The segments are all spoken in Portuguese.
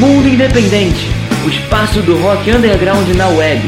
Mundo Independente, o espaço do rock underground na web.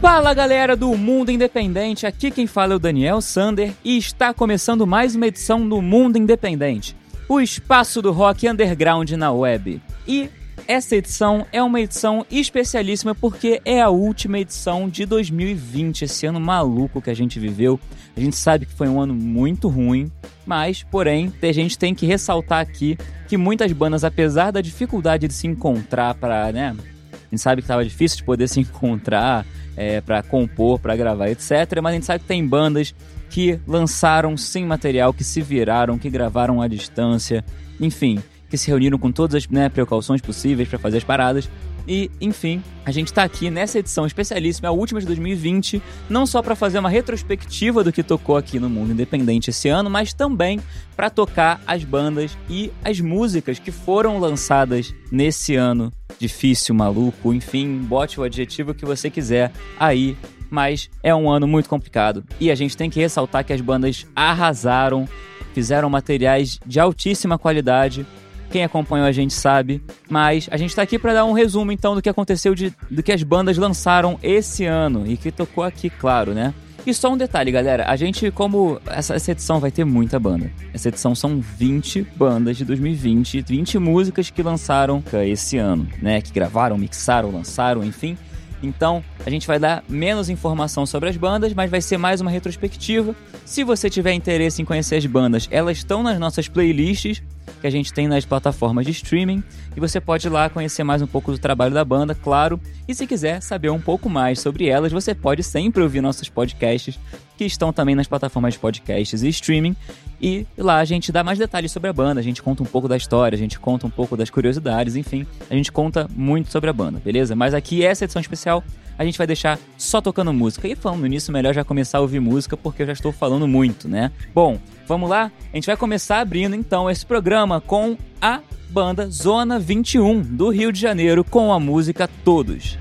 Fala galera do Mundo Independente, aqui quem fala é o Daniel Sander e está começando mais uma edição do Mundo Independente, o espaço do rock underground na web. E essa edição é uma edição especialíssima porque é a última edição de 2020, esse ano maluco que a gente viveu. A gente sabe que foi um ano muito ruim, mas, porém, a gente tem que ressaltar aqui que muitas bandas, apesar da dificuldade de se encontrar para, né, a gente sabe que estava difícil de poder se encontrar é, para compor, para gravar, etc. Mas a gente sabe que tem bandas que lançaram sem material, que se viraram, que gravaram à distância, enfim, que se reuniram com todas as né, precauções possíveis para fazer as paradas. E, enfim, a gente está aqui nessa edição especialíssima, a última de 2020, não só para fazer uma retrospectiva do que tocou aqui no mundo independente esse ano, mas também para tocar as bandas e as músicas que foram lançadas nesse ano difícil, maluco, enfim, bote o adjetivo que você quiser aí, mas é um ano muito complicado. E a gente tem que ressaltar que as bandas arrasaram, fizeram materiais de altíssima qualidade quem acompanhou a gente sabe, mas a gente está aqui para dar um resumo então do que aconteceu de, do que as bandas lançaram esse ano e que tocou aqui, claro, né? E só um detalhe, galera, a gente, como essa, essa edição vai ter muita banda. Essa edição são 20 bandas de 2020, 20 músicas que lançaram esse ano, né? Que gravaram, mixaram, lançaram, enfim. Então, a gente vai dar menos informação sobre as bandas, mas vai ser mais uma retrospectiva. Se você tiver interesse em conhecer as bandas, elas estão nas nossas playlists que a gente tem nas plataformas de streaming e você pode ir lá conhecer mais um pouco do trabalho da banda, claro. E se quiser saber um pouco mais sobre elas, você pode sempre ouvir nossos podcasts que estão também nas plataformas de podcasts e streaming. E lá a gente dá mais detalhes sobre a banda, a gente conta um pouco da história, a gente conta um pouco das curiosidades, enfim, a gente conta muito sobre a banda, beleza? Mas aqui essa edição especial a gente vai deixar só tocando música. E falando nisso, melhor já começar a ouvir música porque eu já estou falando muito, né? Bom, Vamos lá? A gente vai começar abrindo então esse programa com a banda Zona 21 do Rio de Janeiro com a música Todos.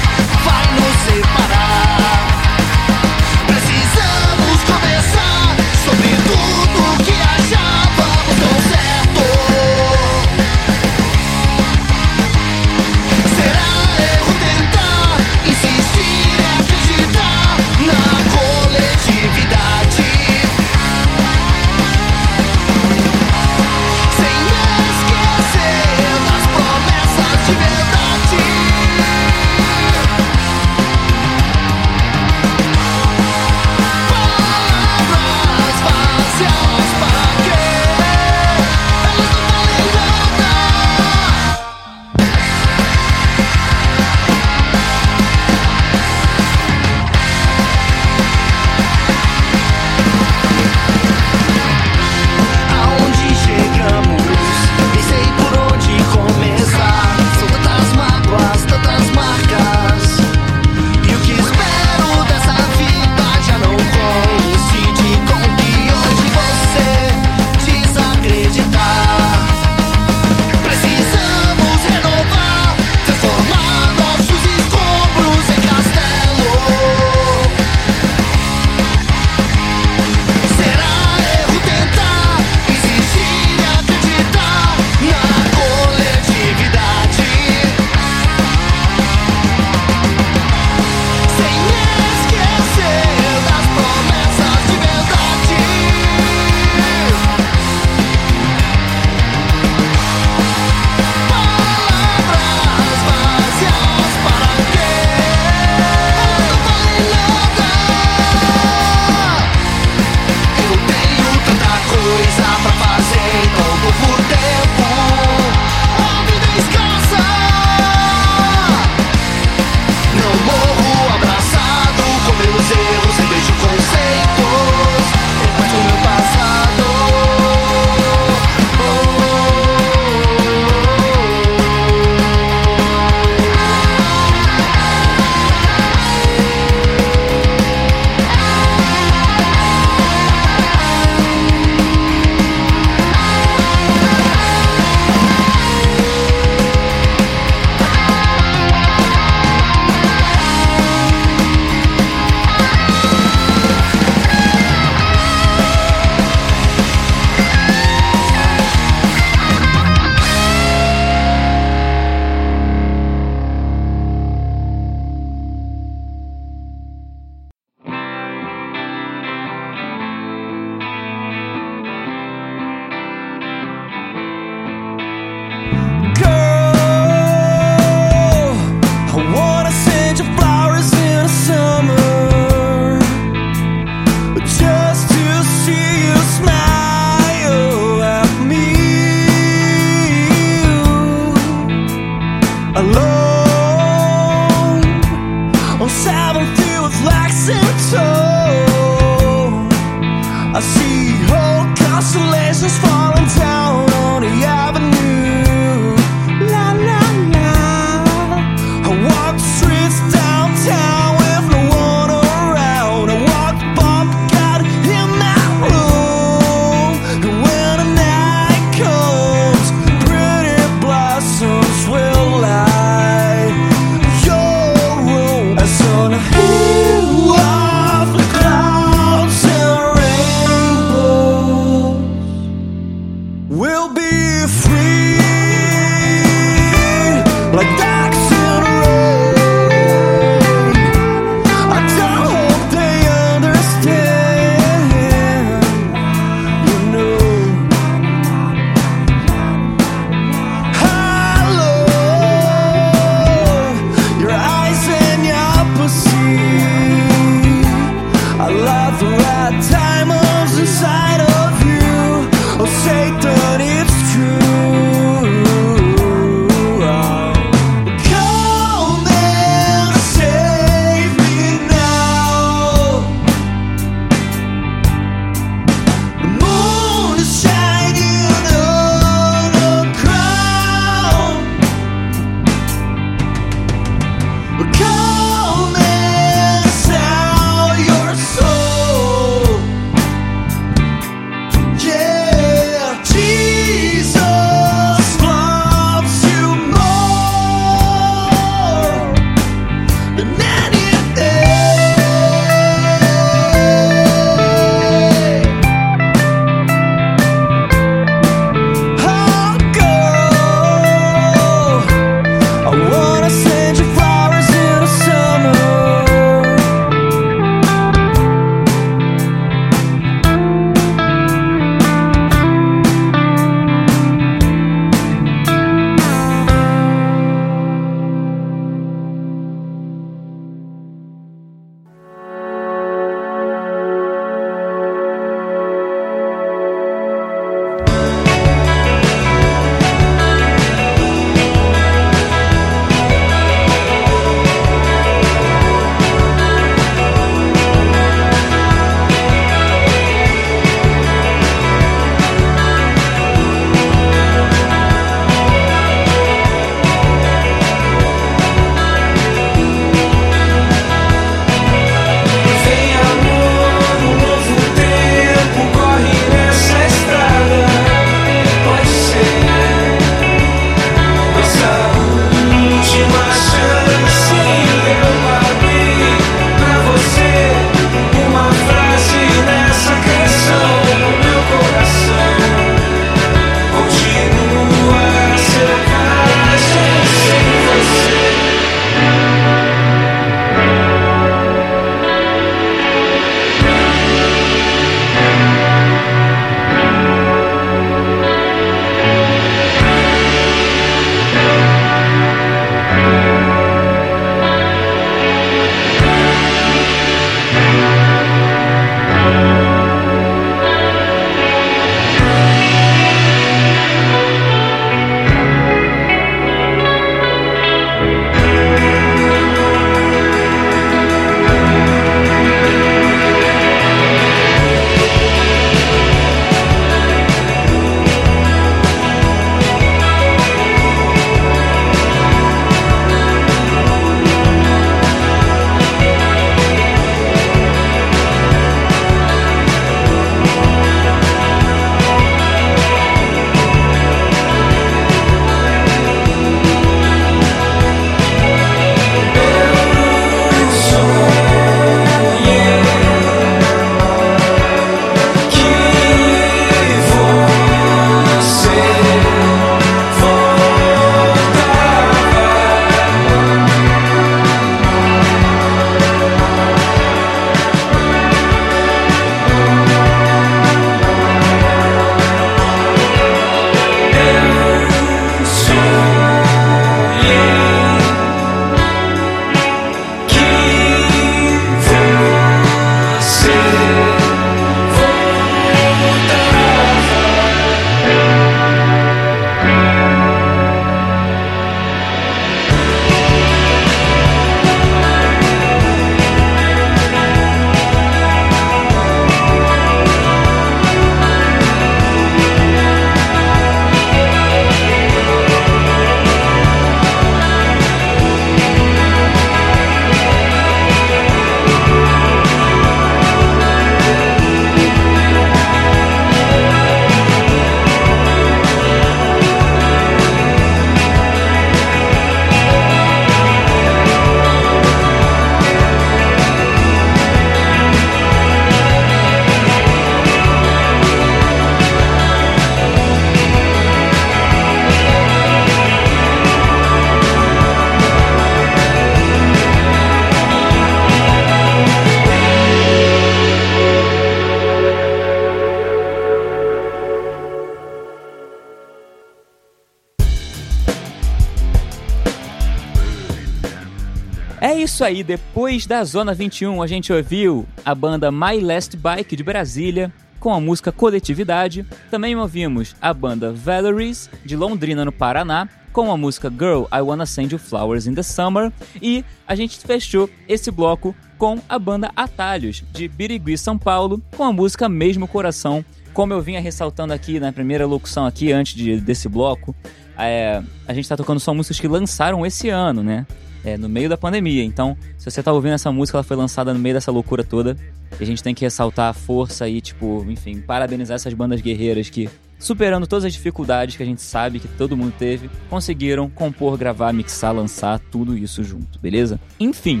Isso aí, depois da Zona 21, a gente ouviu a banda My Last Bike de Brasília com a música Coletividade. Também ouvimos a banda Valeries de Londrina, no Paraná, com a música Girl, I Wanna Send You Flowers in the Summer. E a gente fechou esse bloco com a banda Atalhos de Birigui, São Paulo, com a música Mesmo Coração. Como eu vinha ressaltando aqui na primeira locução aqui antes de, desse bloco, é, a gente tá tocando só músicas que lançaram esse ano, né? É, no meio da pandemia. Então, se você tá ouvindo essa música, ela foi lançada no meio dessa loucura toda. E a gente tem que ressaltar a força e, tipo, enfim, parabenizar essas bandas guerreiras que, superando todas as dificuldades que a gente sabe que todo mundo teve, conseguiram compor, gravar, mixar, lançar tudo isso junto, beleza? Enfim,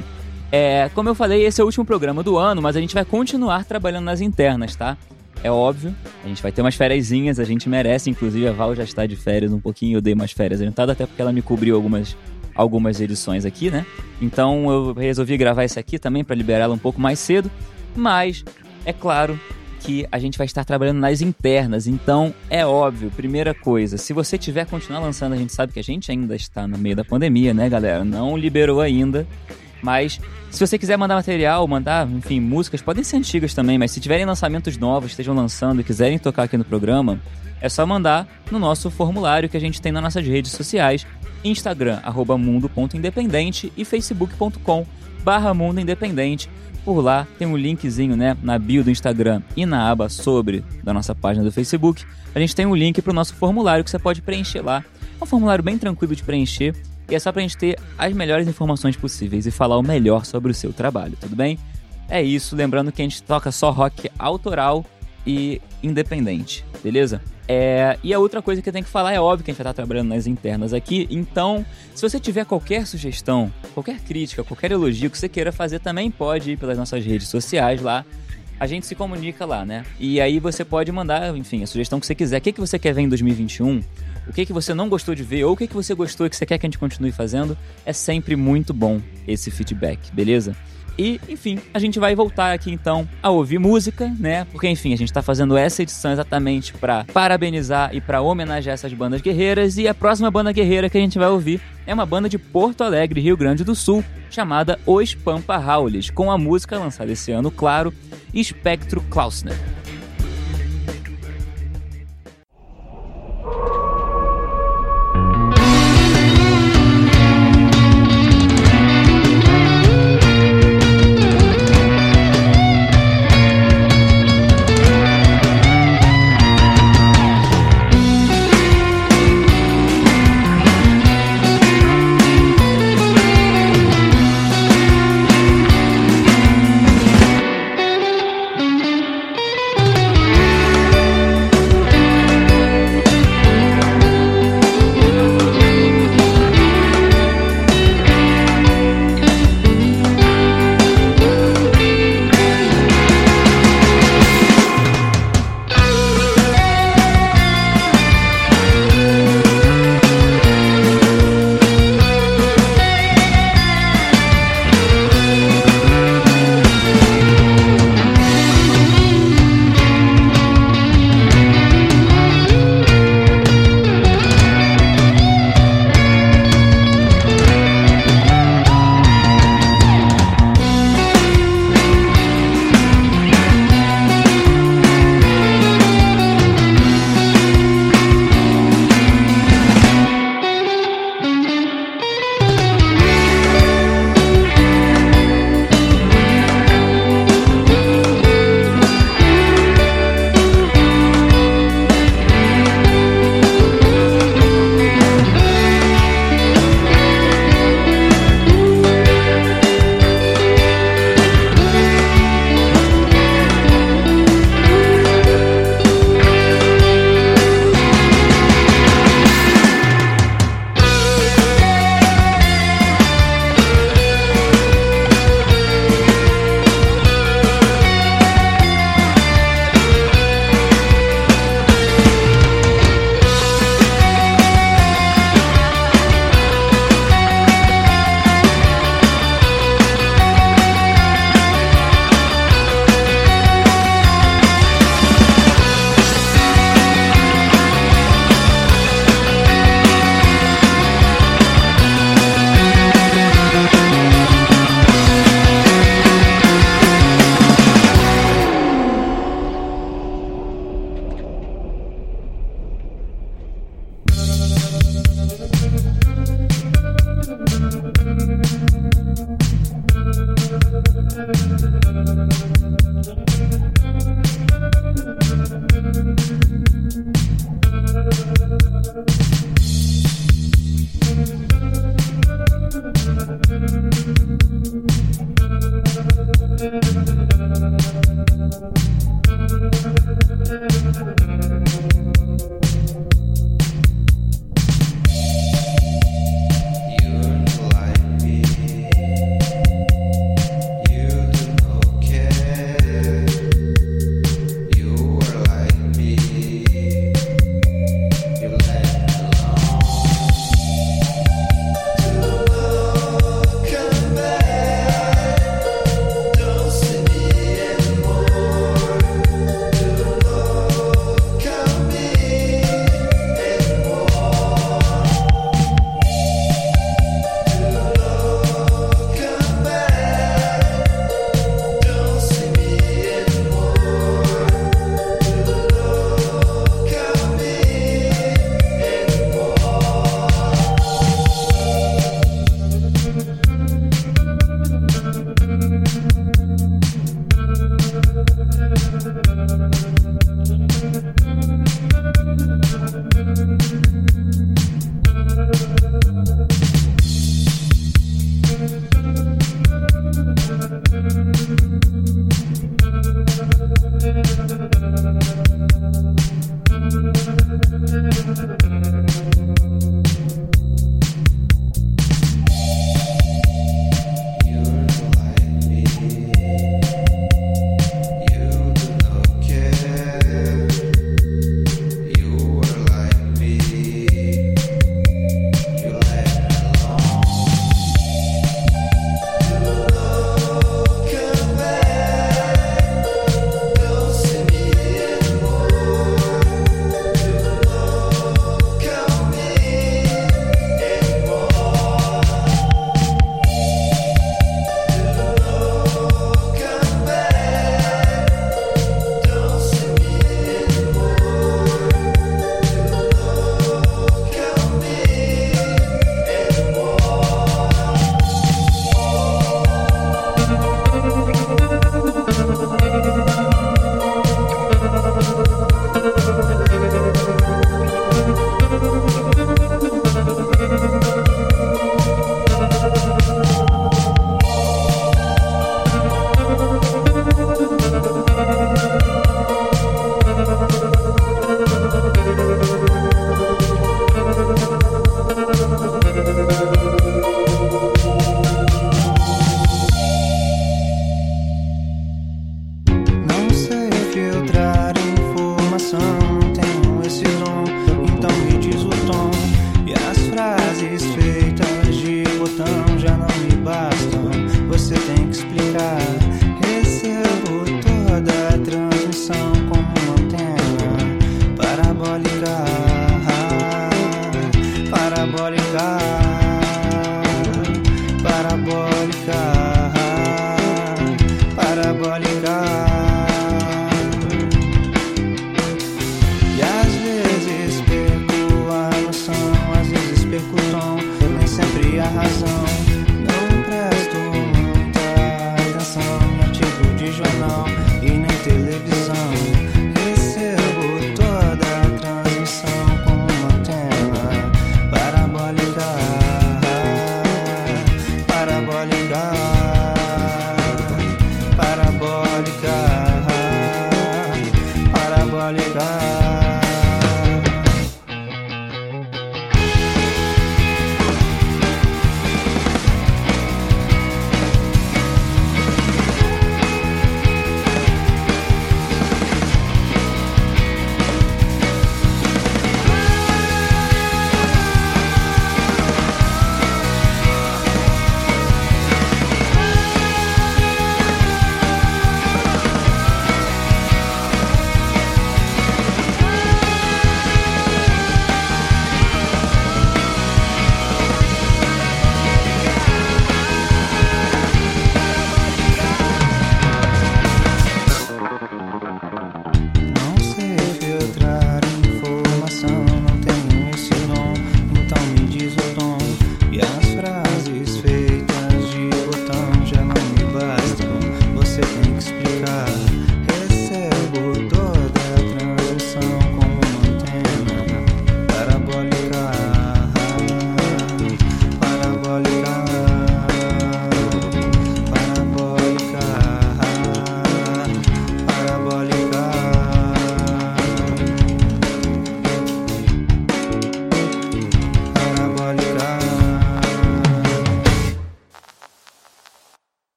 é, como eu falei, esse é o último programa do ano, mas a gente vai continuar trabalhando nas internas, tá? É óbvio, a gente vai ter umas férias, a gente merece, inclusive a Val já está de férias um pouquinho, eu dei umas férias adiantadas, até porque ela me cobriu algumas, algumas edições aqui, né? Então eu resolvi gravar esse aqui também para liberá-la um pouco mais cedo, mas é claro que a gente vai estar trabalhando nas internas, então é óbvio, primeira coisa, se você tiver continuar lançando, a gente sabe que a gente ainda está no meio da pandemia, né, galera? Não liberou ainda. Mas se você quiser mandar material, mandar, enfim, músicas, podem ser antigas também, mas se tiverem lançamentos novos, estejam lançando e quiserem tocar aqui no programa, é só mandar no nosso formulário que a gente tem nas nossas redes sociais, Instagram, arroba mundo.independente e facebook.com barra mundo independente. Por lá tem um linkzinho né, na bio do Instagram e na aba sobre da nossa página do Facebook. A gente tem um link para o nosso formulário que você pode preencher lá. É um formulário bem tranquilo de preencher e é só pra gente ter as melhores informações possíveis e falar o melhor sobre o seu trabalho, tudo bem? É isso, lembrando que a gente toca só rock autoral e independente, beleza? É, e a outra coisa que eu tenho que falar é óbvio que a gente vai estar trabalhando nas internas aqui, então se você tiver qualquer sugestão, qualquer crítica, qualquer elogio que você queira fazer, também pode ir pelas nossas redes sociais lá. A gente se comunica lá, né? E aí você pode mandar, enfim, a sugestão que você quiser. O que, que você quer ver em 2021? o que, que você não gostou de ver ou o que, que você gostou e que você quer que a gente continue fazendo, é sempre muito bom esse feedback, beleza? E, enfim, a gente vai voltar aqui então a ouvir música, né? Porque, enfim, a gente tá fazendo essa edição exatamente para parabenizar e para homenagear essas bandas guerreiras. E a próxima banda guerreira que a gente vai ouvir é uma banda de Porto Alegre, Rio Grande do Sul, chamada Os Pampa Howlis, com a música lançada esse ano, claro, Espectro Klausner.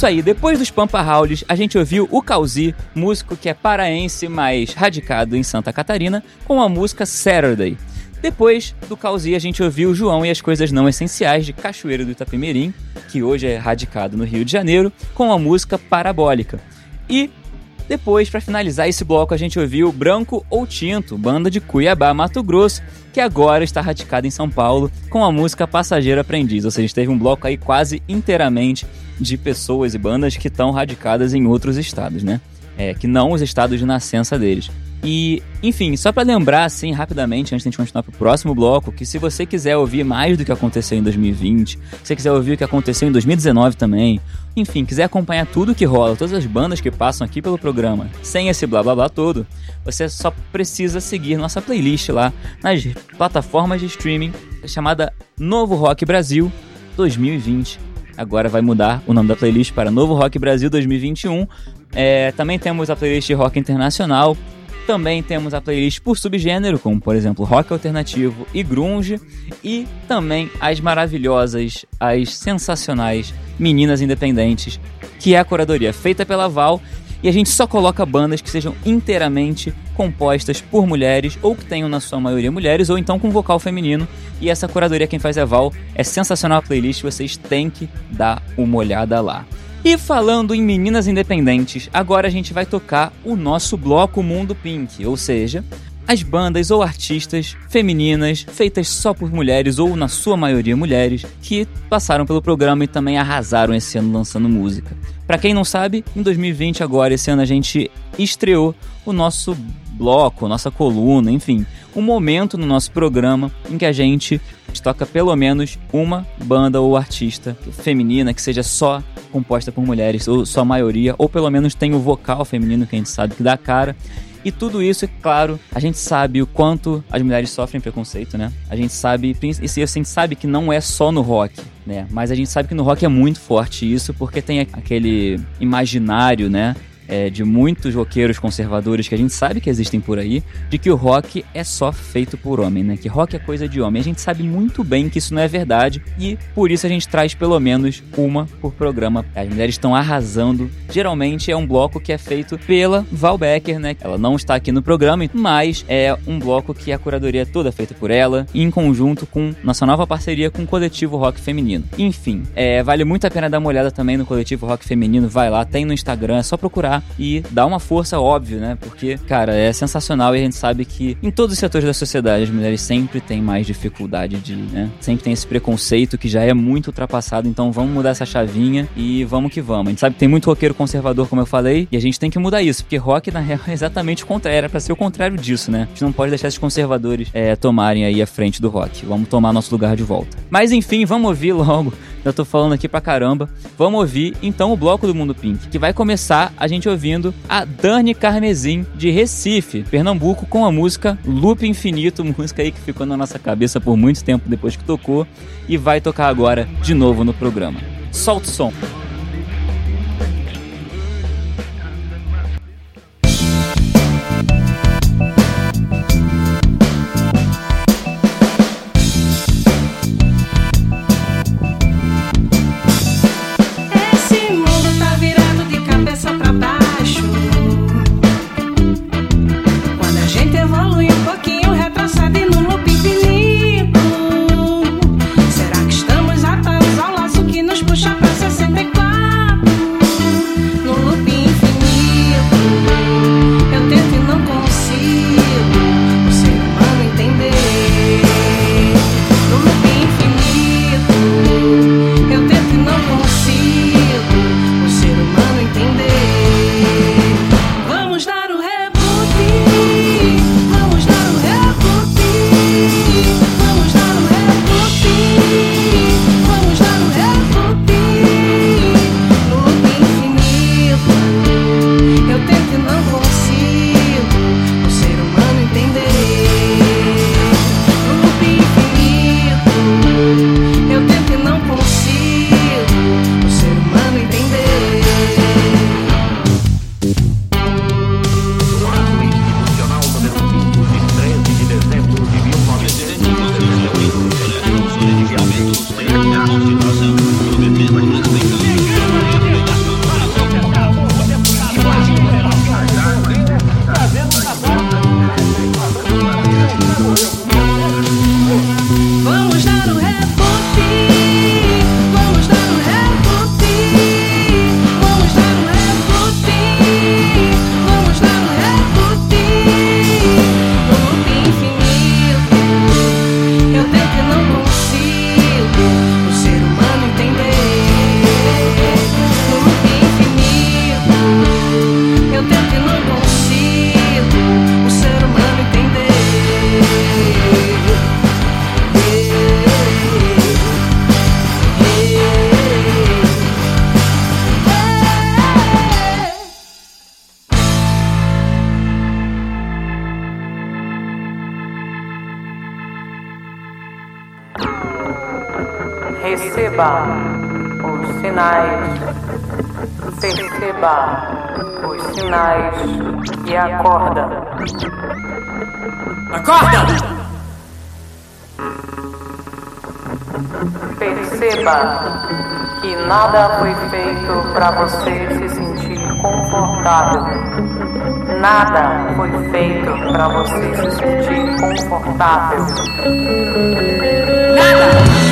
Isso aí, depois dos Pampa Howlis, a gente ouviu o Cauzi, músico que é paraense, mas radicado em Santa Catarina, com a música Saturday. Depois do Cauzi, a gente ouviu o João e as Coisas Não Essenciais de Cachoeiro do Itapemirim, que hoje é radicado no Rio de Janeiro, com a música Parabólica. E depois, para finalizar esse bloco, a gente ouviu Branco ou Tinto, banda de Cuiabá, Mato Grosso, que agora está radicada em São Paulo com a música Passageiro Aprendiz. Ou seja, teve um bloco aí quase inteiramente de pessoas e bandas que estão radicadas em outros estados, né? É, que não os estados de nascença deles. E, enfim, só para lembrar assim rapidamente, antes de a gente continuar pro próximo bloco, que se você quiser ouvir mais do que aconteceu em 2020, se você quiser ouvir o que aconteceu em 2019 também, enfim, quiser acompanhar tudo que rola, todas as bandas que passam aqui pelo programa, sem esse blá blá blá todo, você só precisa seguir nossa playlist lá nas plataformas de streaming chamada Novo Rock Brasil 2020. Agora vai mudar o nome da playlist para Novo Rock Brasil 2021. É, também temos a playlist Rock Internacional, também temos a playlist por subgênero, como por exemplo rock alternativo e grunge, e também as maravilhosas, as sensacionais Meninas Independentes, que é a curadoria feita pela Val, e a gente só coloca bandas que sejam inteiramente compostas por mulheres ou que tenham na sua maioria mulheres ou então com vocal feminino. E essa curadoria quem faz é a Val, é sensacional a playlist, vocês têm que dar uma olhada lá. E falando em meninas independentes, agora a gente vai tocar o nosso bloco Mundo Pink, ou seja, as bandas ou artistas femininas feitas só por mulheres ou na sua maioria mulheres que passaram pelo programa e também arrasaram esse ano lançando música. Para quem não sabe, em 2020 agora esse ano a gente estreou o nosso bloco, nossa coluna, enfim, um momento no nosso programa em que a gente toca pelo menos uma banda ou artista feminina que seja só composta por mulheres, ou só maioria, ou pelo menos tem o vocal feminino que a gente sabe que dá cara. E tudo isso, é claro, a gente sabe o quanto as mulheres sofrem preconceito, né? A gente sabe, e a gente sabe que não é só no rock, né? Mas a gente sabe que no rock é muito forte isso, porque tem aquele imaginário, né? É, de muitos roqueiros conservadores que a gente sabe que existem por aí, de que o rock é só feito por homem, né? Que rock é coisa de homem. A gente sabe muito bem que isso não é verdade e por isso a gente traz pelo menos uma por programa. As mulheres estão arrasando. Geralmente é um bloco que é feito pela Val Becker, né? Ela não está aqui no programa, mas é um bloco que a curadoria é toda feita por ela, em conjunto com nossa nova parceria com o coletivo Rock Feminino. Enfim, é, vale muito a pena dar uma olhada também no coletivo Rock Feminino. Vai lá, tem no Instagram, é só procurar e dá uma força, óbvio, né? Porque, cara, é sensacional e a gente sabe que em todos os setores da sociedade as mulheres sempre têm mais dificuldade de, né? Sempre tem esse preconceito que já é muito ultrapassado, então vamos mudar essa chavinha e vamos que vamos. A gente sabe que tem muito roqueiro conservador, como eu falei, e a gente tem que mudar isso, porque rock, na real, é exatamente o contrário, era pra ser o contrário disso, né? A gente não pode deixar esses conservadores é, tomarem aí a frente do rock. Vamos tomar nosso lugar de volta. Mas enfim, vamos ouvir logo. Já tô falando aqui pra caramba. Vamos ouvir então o bloco do Mundo Pink, que vai começar a gente ouvindo a Dani Carmesim de Recife, Pernambuco, com a música Loop Infinito, música aí que ficou na nossa cabeça por muito tempo depois que tocou e vai tocar agora de novo no programa. Solta o som. Que nada foi feito para você se sentir confortável. Nada foi feito para você se sentir confortável. Nada!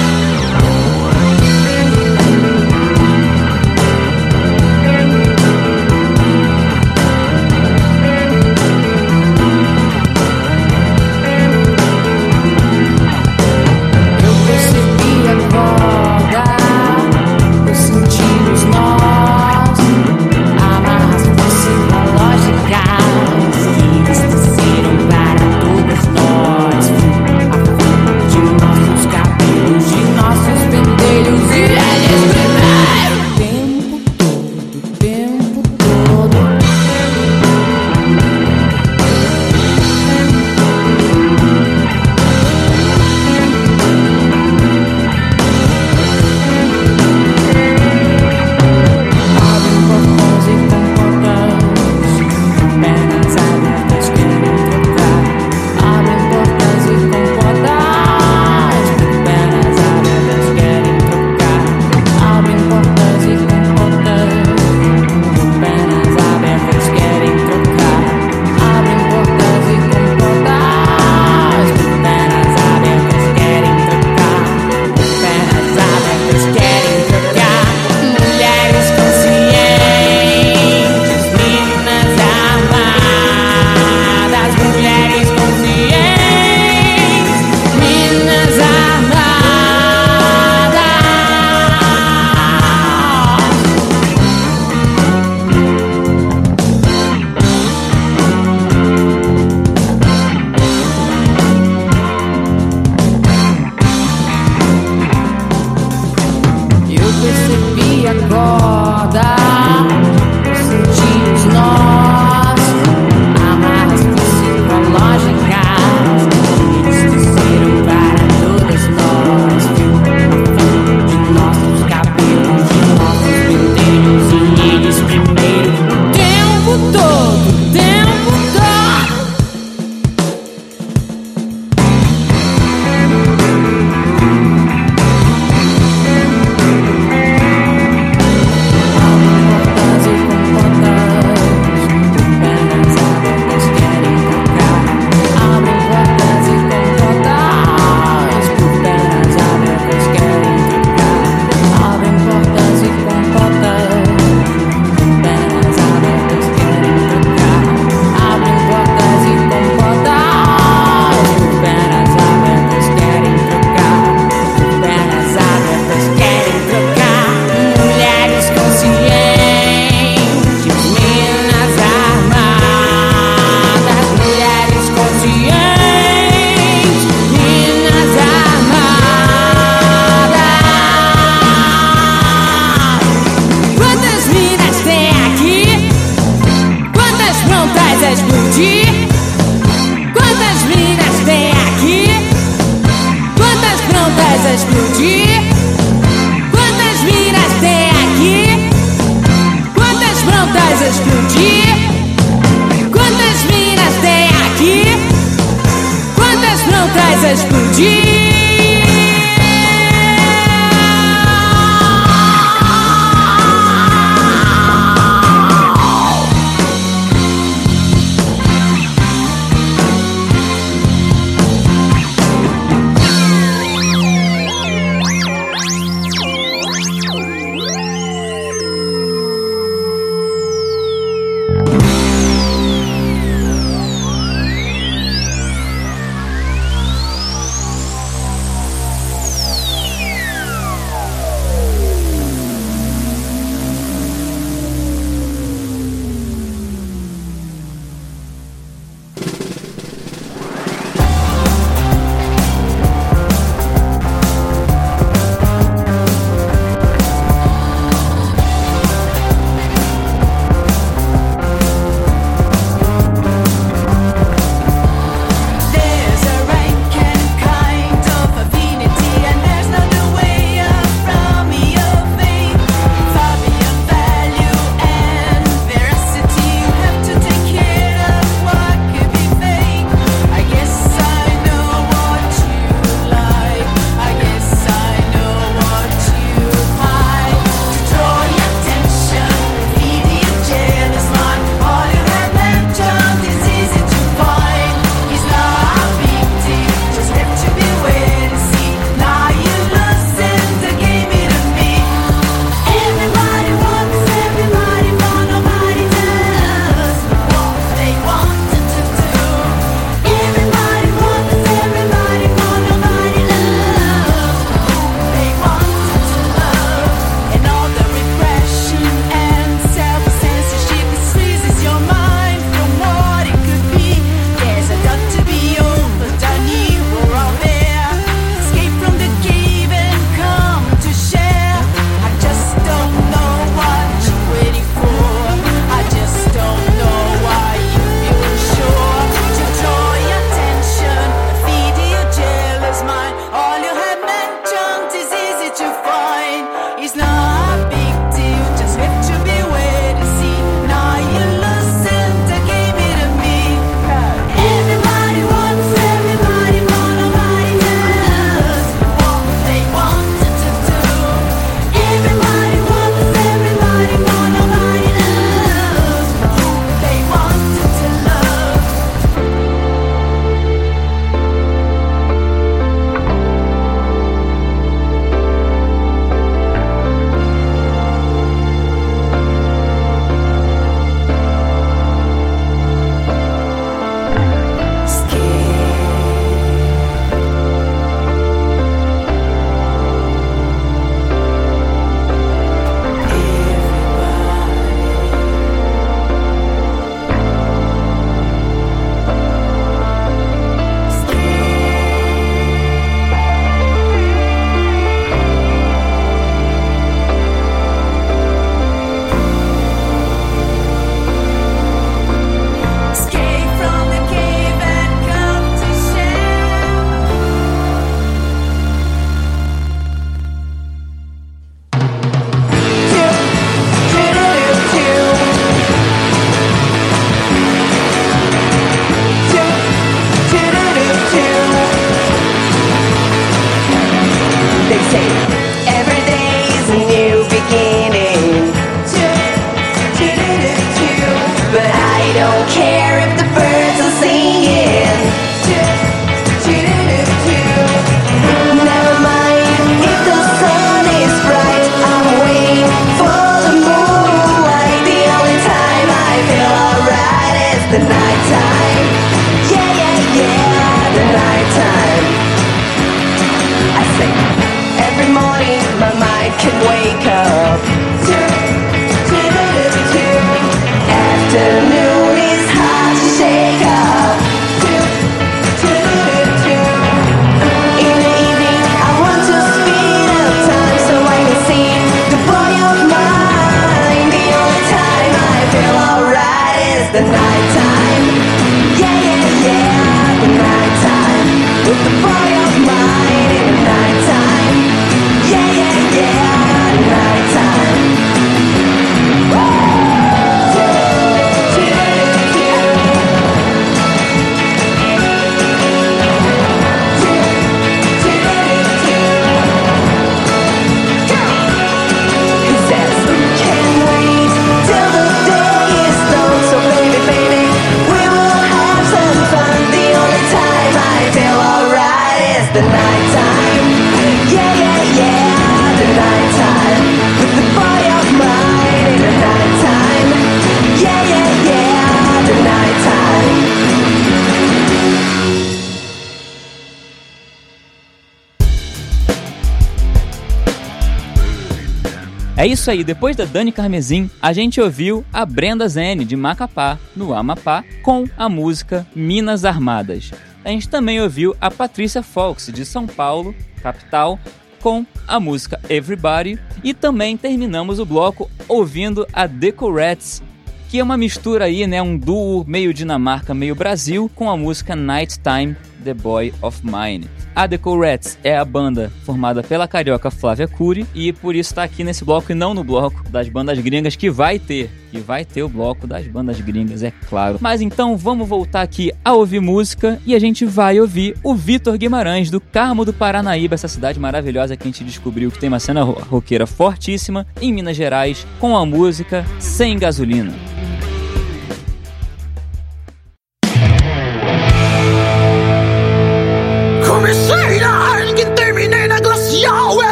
É isso aí, depois da Dani Carmesim, a gente ouviu a Brenda Zene, de Macapá, no Amapá, com a música Minas Armadas. A gente também ouviu a Patrícia Fox, de São Paulo, capital, com a música Everybody. E também terminamos o bloco ouvindo a Decorettes, que é uma mistura aí, né, um duo meio Dinamarca, meio Brasil, com a música Nighttime, The Boy of Mine. A Decorettes é a banda formada pela carioca Flávia Cury e por isso está aqui nesse bloco e não no bloco das bandas gringas que vai ter, que vai ter o bloco das bandas gringas, é claro. Mas então vamos voltar aqui a ouvir música e a gente vai ouvir o Vitor Guimarães do Carmo do Paranaíba, essa cidade maravilhosa que a gente descobriu que tem uma cena ro- roqueira fortíssima em Minas Gerais, com a música Sem Gasolina.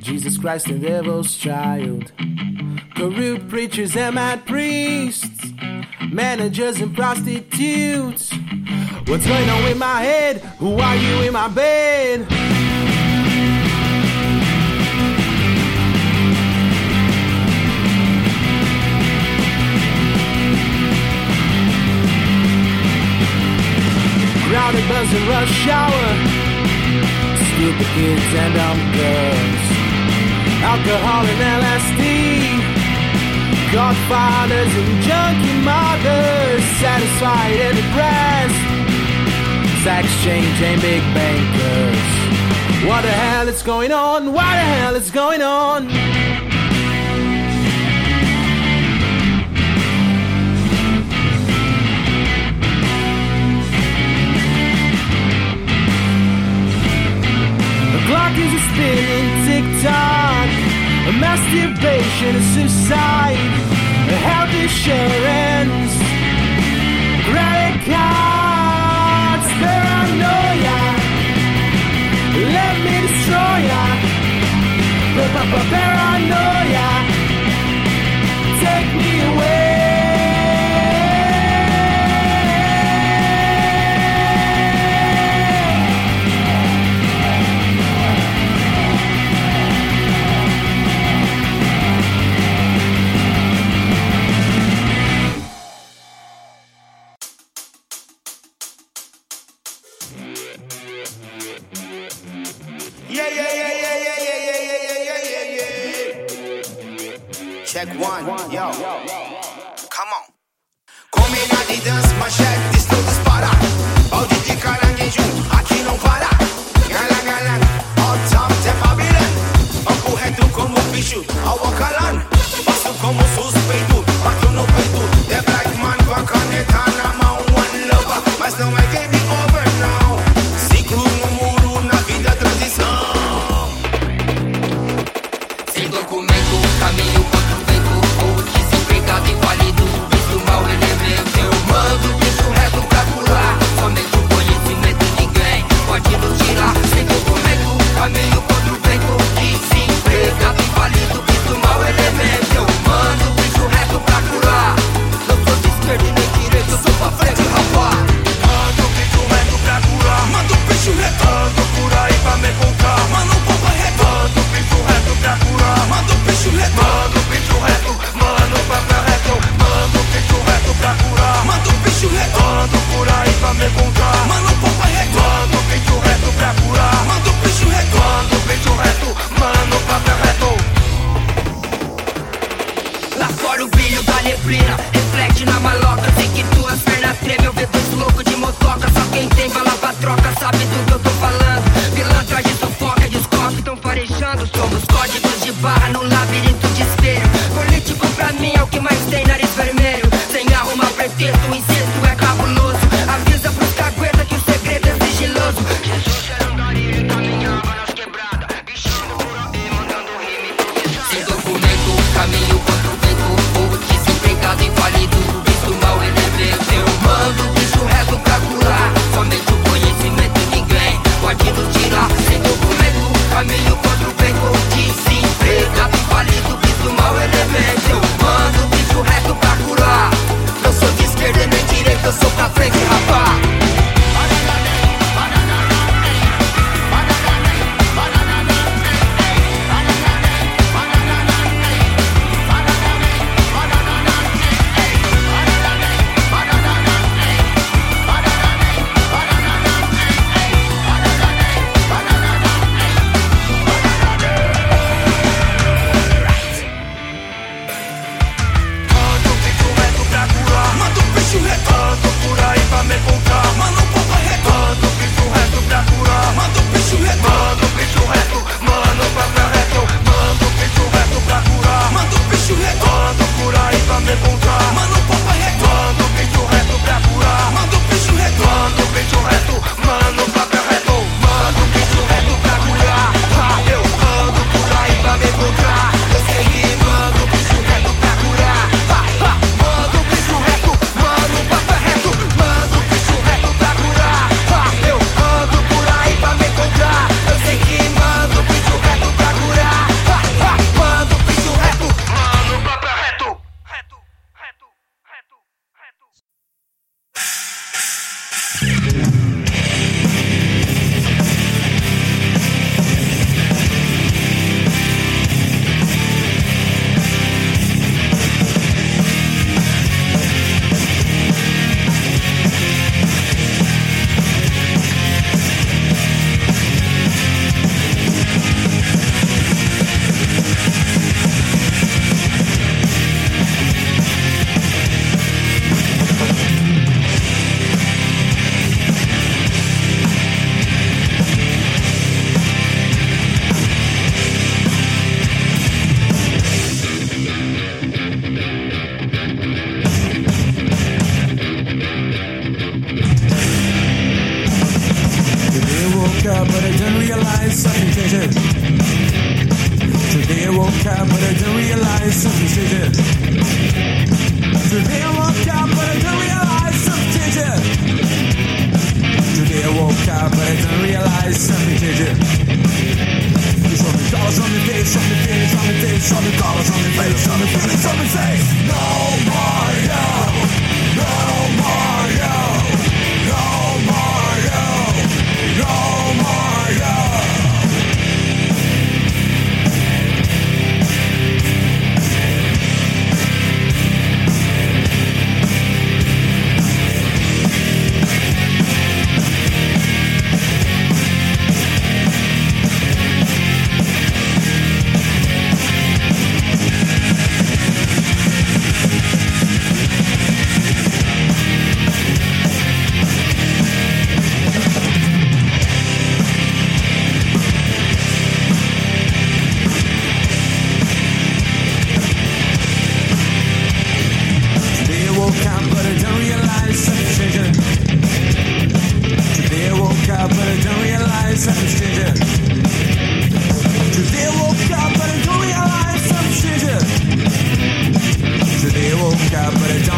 Jesus Christ and devil's child, corrupt preachers and mad priests, managers and prostitutes. What's going on in my head? Who are you in my bed? Crowded bus and rush hour with the kids and dumb girls. Alcohol and LSD, godfathers and junkie mothers, satisfied and depressed. Sex change and big bankers. What the hell is going on? What the hell is going on? clock is a spinning tick tock. Masturbation is suicide. Health insurance. Credit cards. Paranoia. Let me destroy ya. Paranoia.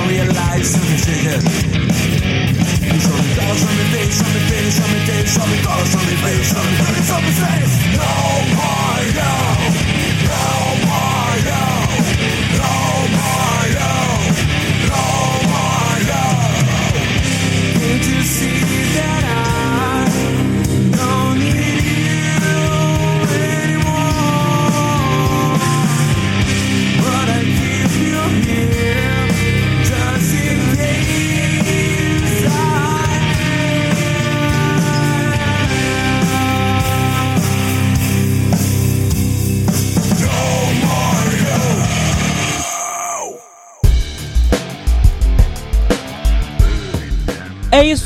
real life vision.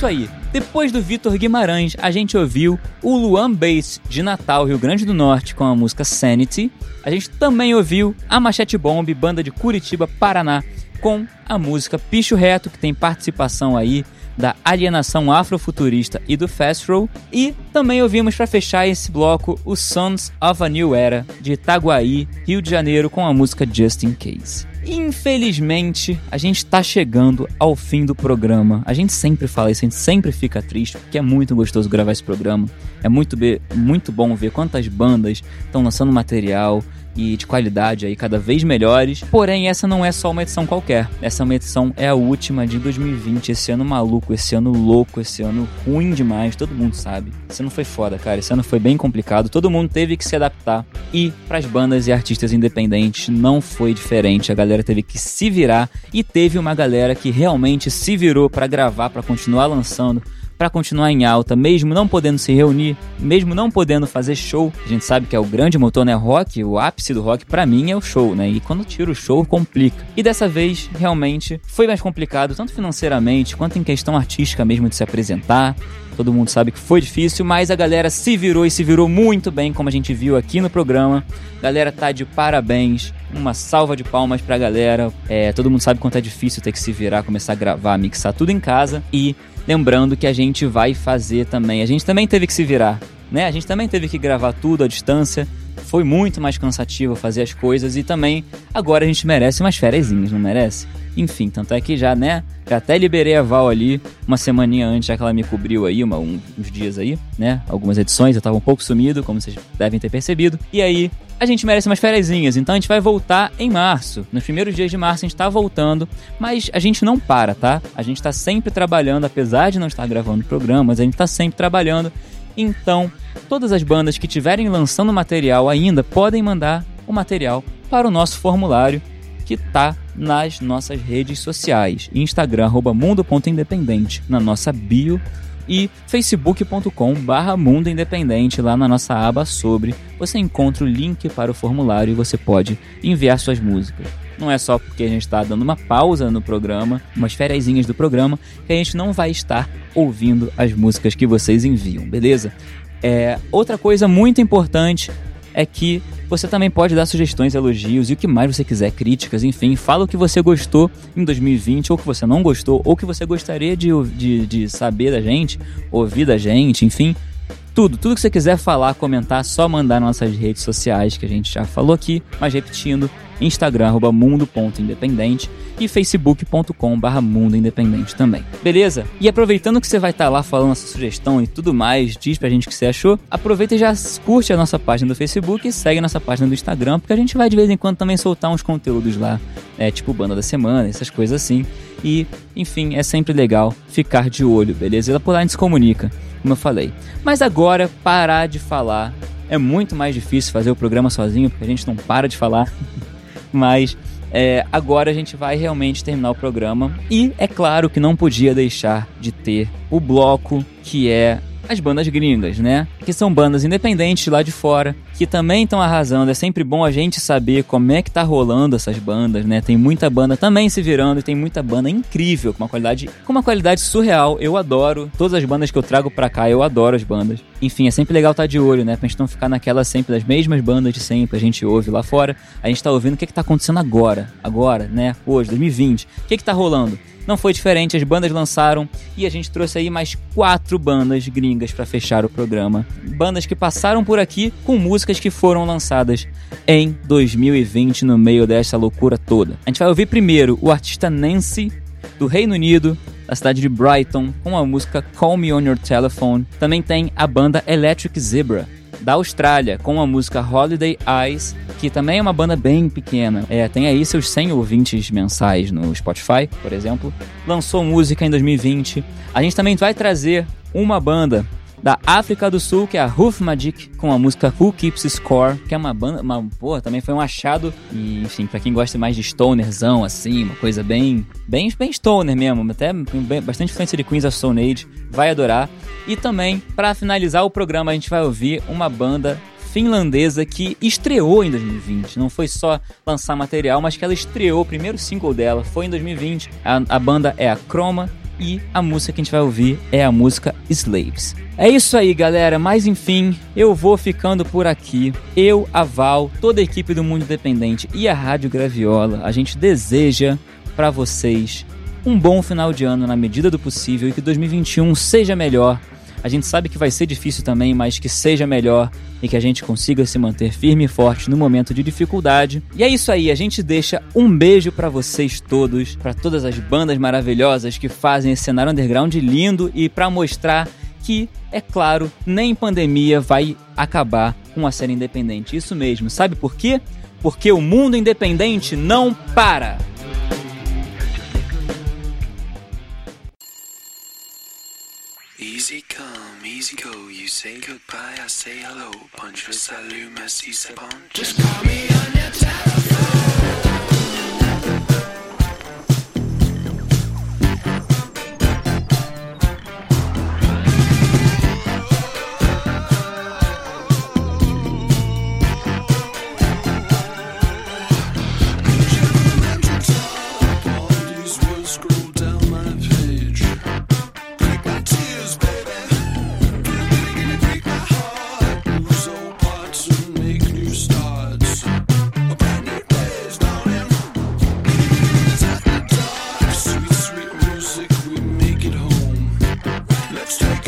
Isso aí. Depois do Vitor Guimarães, a gente ouviu o Luan Bass de Natal, Rio Grande do Norte, com a música Sanity. A gente também ouviu a Machete Bomb, banda de Curitiba, Paraná, com a música Picho Reto, que tem participação aí da Alienação Afrofuturista e do Fast Roll. E também ouvimos para fechar esse bloco o Sons of a New Era, de Itaguaí, Rio de Janeiro, com a música Just In Case. Infelizmente, a gente tá chegando ao fim do programa. A gente sempre fala isso, a gente sempre fica triste, porque é muito gostoso gravar esse programa. É muito, be- muito bom ver quantas bandas estão lançando material e de qualidade aí cada vez melhores. Porém, essa não é só uma edição qualquer. Essa é uma edição é a última de 2020, esse ano maluco, esse ano louco, esse ano ruim demais, todo mundo sabe. Esse ano foi foda, cara. Esse ano foi bem complicado, todo mundo teve que se adaptar. E pras bandas e artistas independentes não foi diferente. A galera teve que se virar e teve uma galera que realmente se virou pra gravar, pra continuar lançando para continuar em alta, mesmo não podendo se reunir, mesmo não podendo fazer show. A gente sabe que é o grande motor, né? Rock, o ápice do rock pra mim é o show, né? E quando tira o show, complica. E dessa vez, realmente, foi mais complicado, tanto financeiramente quanto em questão artística mesmo de se apresentar. Todo mundo sabe que foi difícil, mas a galera se virou e se virou muito bem, como a gente viu aqui no programa. Galera tá de parabéns. Uma salva de palmas pra galera. É, todo mundo sabe quanto é difícil ter que se virar, começar a gravar, mixar tudo em casa. E lembrando que a gente vai fazer também. A gente também teve que se virar, né? A gente também teve que gravar tudo à distância. Foi muito mais cansativo fazer as coisas e também agora a gente merece umas férias, não merece? Enfim, tanto é que já, né? Já até liberei a Val ali uma semaninha antes, já que ela me cobriu aí, uma, um- uns dias aí, né? Algumas edições, eu tava um pouco sumido, como vocês devem ter percebido. E aí, a gente merece umas férias, então a gente vai voltar em março. Nos primeiros dias de março a gente tá voltando, mas a gente não para, tá? A gente tá sempre trabalhando, apesar de não estar gravando programas, a gente tá sempre trabalhando. Então, todas as bandas que estiverem lançando material ainda podem mandar o material para o nosso formulário que tá nas nossas redes sociais. Instagram, mundo.independente, na nossa bio e facebook.com barra Mundo Independente, lá na nossa aba sobre, você encontra o link para o formulário e você pode enviar suas músicas. Não é só porque a gente está dando uma pausa no programa, umas férias do programa, que a gente não vai estar ouvindo as músicas que vocês enviam, beleza? É, outra coisa muito importante é que você também pode dar sugestões, elogios e o que mais você quiser, críticas, enfim. Fala o que você gostou em 2020, ou que você não gostou, ou que você gostaria de, de, de saber da gente, ouvir da gente, enfim. Tudo, tudo que você quiser falar, comentar, só mandar nas nossas redes sociais, que a gente já falou aqui, mas repetindo, Instagram, mundo.independente e facebook.com barra mundo independente também. Beleza? E aproveitando que você vai estar lá falando a sua sugestão e tudo mais, diz pra gente o que você achou, aproveita e já curte a nossa página do Facebook e segue a nossa página do Instagram, porque a gente vai de vez em quando também soltar uns conteúdos lá, é, tipo Banda da Semana, essas coisas assim. E, enfim, é sempre legal ficar de olho, beleza? E por lá a gente se comunica, como eu falei. Mas agora, parar de falar. É muito mais difícil fazer o programa sozinho, porque a gente não para de falar. Mas é, agora a gente vai realmente terminar o programa. E é claro que não podia deixar de ter o bloco que é as bandas gringas, né? Que são bandas independentes lá de fora, que também estão arrasando. É sempre bom a gente saber como é que tá rolando essas bandas, né? Tem muita banda também se virando e tem muita banda incrível, com uma qualidade, com uma qualidade surreal. Eu adoro. Todas as bandas que eu trago pra cá, eu adoro as bandas. Enfim, é sempre legal estar de olho, né? Pra gente não ficar naquela sempre das mesmas bandas de sempre. A gente ouve lá fora, a gente tá ouvindo o que, que tá acontecendo agora. Agora, né? Hoje, 2020. O que que tá rolando? Não foi diferente, as bandas lançaram e a gente trouxe aí mais quatro bandas gringas para fechar o programa. Bandas que passaram por aqui com músicas que foram lançadas em 2020 no meio dessa loucura toda. A gente vai ouvir primeiro o artista Nancy do Reino Unido, da cidade de Brighton, com a música Call Me On Your Telephone. Também tem a banda Electric Zebra, da Austrália, com a música Holiday Eyes, que também é uma banda bem pequena. É, tem aí seus 100 ouvintes mensais no Spotify, por exemplo. Lançou música em 2020. A gente também vai trazer uma banda da África do Sul, que é a Roof Magic, com a música Who Keeps Score, que é uma banda, uma, porra, também foi um achado. E, enfim, pra quem gosta mais de stonerzão, assim, uma coisa bem, bem, bem stoner mesmo, até bem, bastante influência de Queens of Stone Age, vai adorar. E também, para finalizar o programa, a gente vai ouvir uma banda finlandesa que estreou em 2020. Não foi só lançar material, mas que ela estreou, o primeiro single dela foi em 2020. A, a banda é a Chroma e a música que a gente vai ouvir é a música Slaves. É isso aí, galera. Mas enfim, eu vou ficando por aqui. Eu, a Val, toda a equipe do Mundo Independente e a Rádio Graviola, a gente deseja para vocês um bom final de ano na medida do possível e que 2021 seja melhor. A gente sabe que vai ser difícil também, mas que seja melhor e que a gente consiga se manter firme e forte no momento de dificuldade. E é isso aí, a gente deixa um beijo para vocês todos, para todas as bandas maravilhosas que fazem esse cenário underground lindo e para mostrar que, é claro, nem pandemia vai acabar com a série independente. Isso mesmo. Sabe por quê? Porque o mundo independente não para. Easy come, easy go. You say goodbye, I say hello. Bonjour, salut, merci, c'est bon. Just call me on your telephone. extra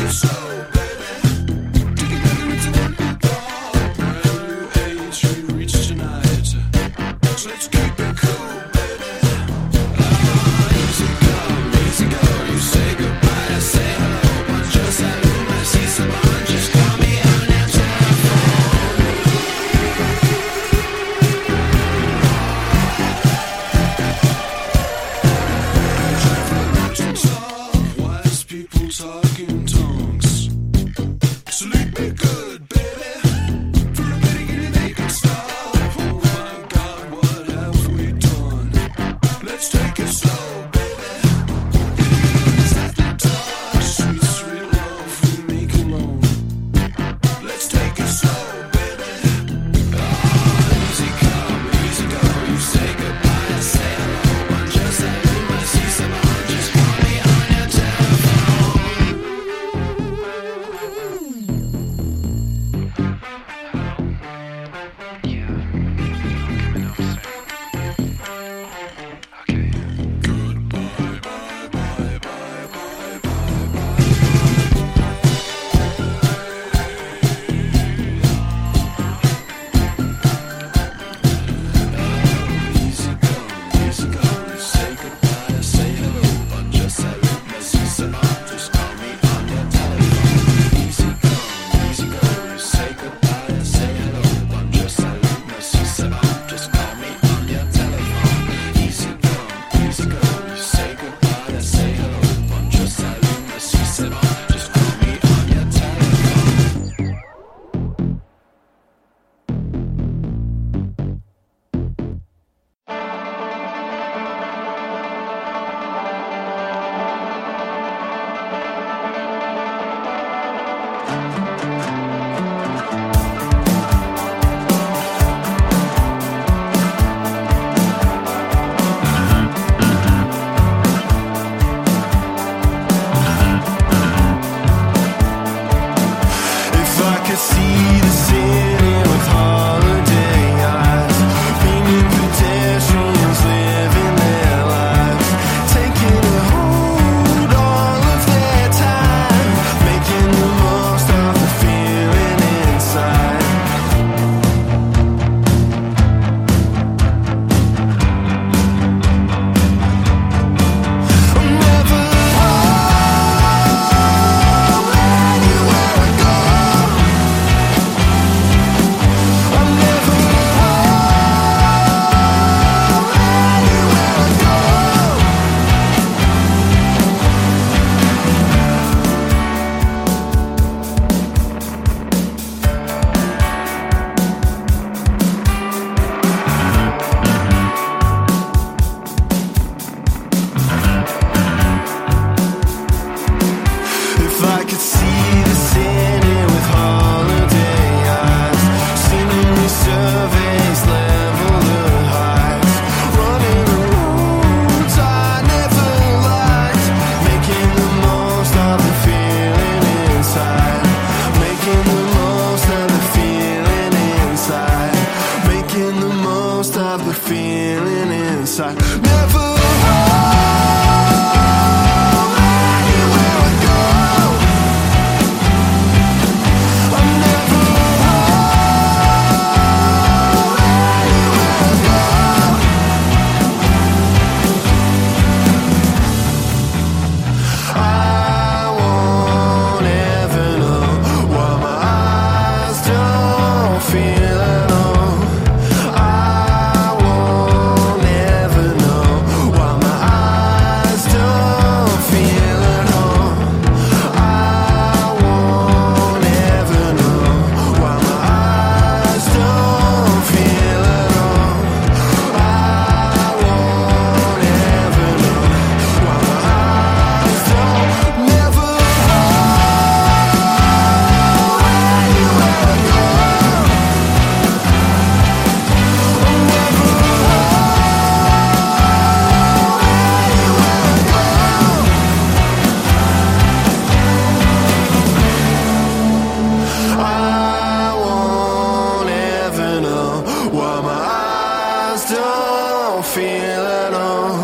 don't feel at all.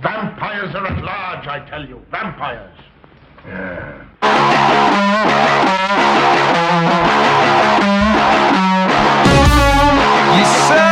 Vampires are at large, I tell you. Vampires. Yeah. You said.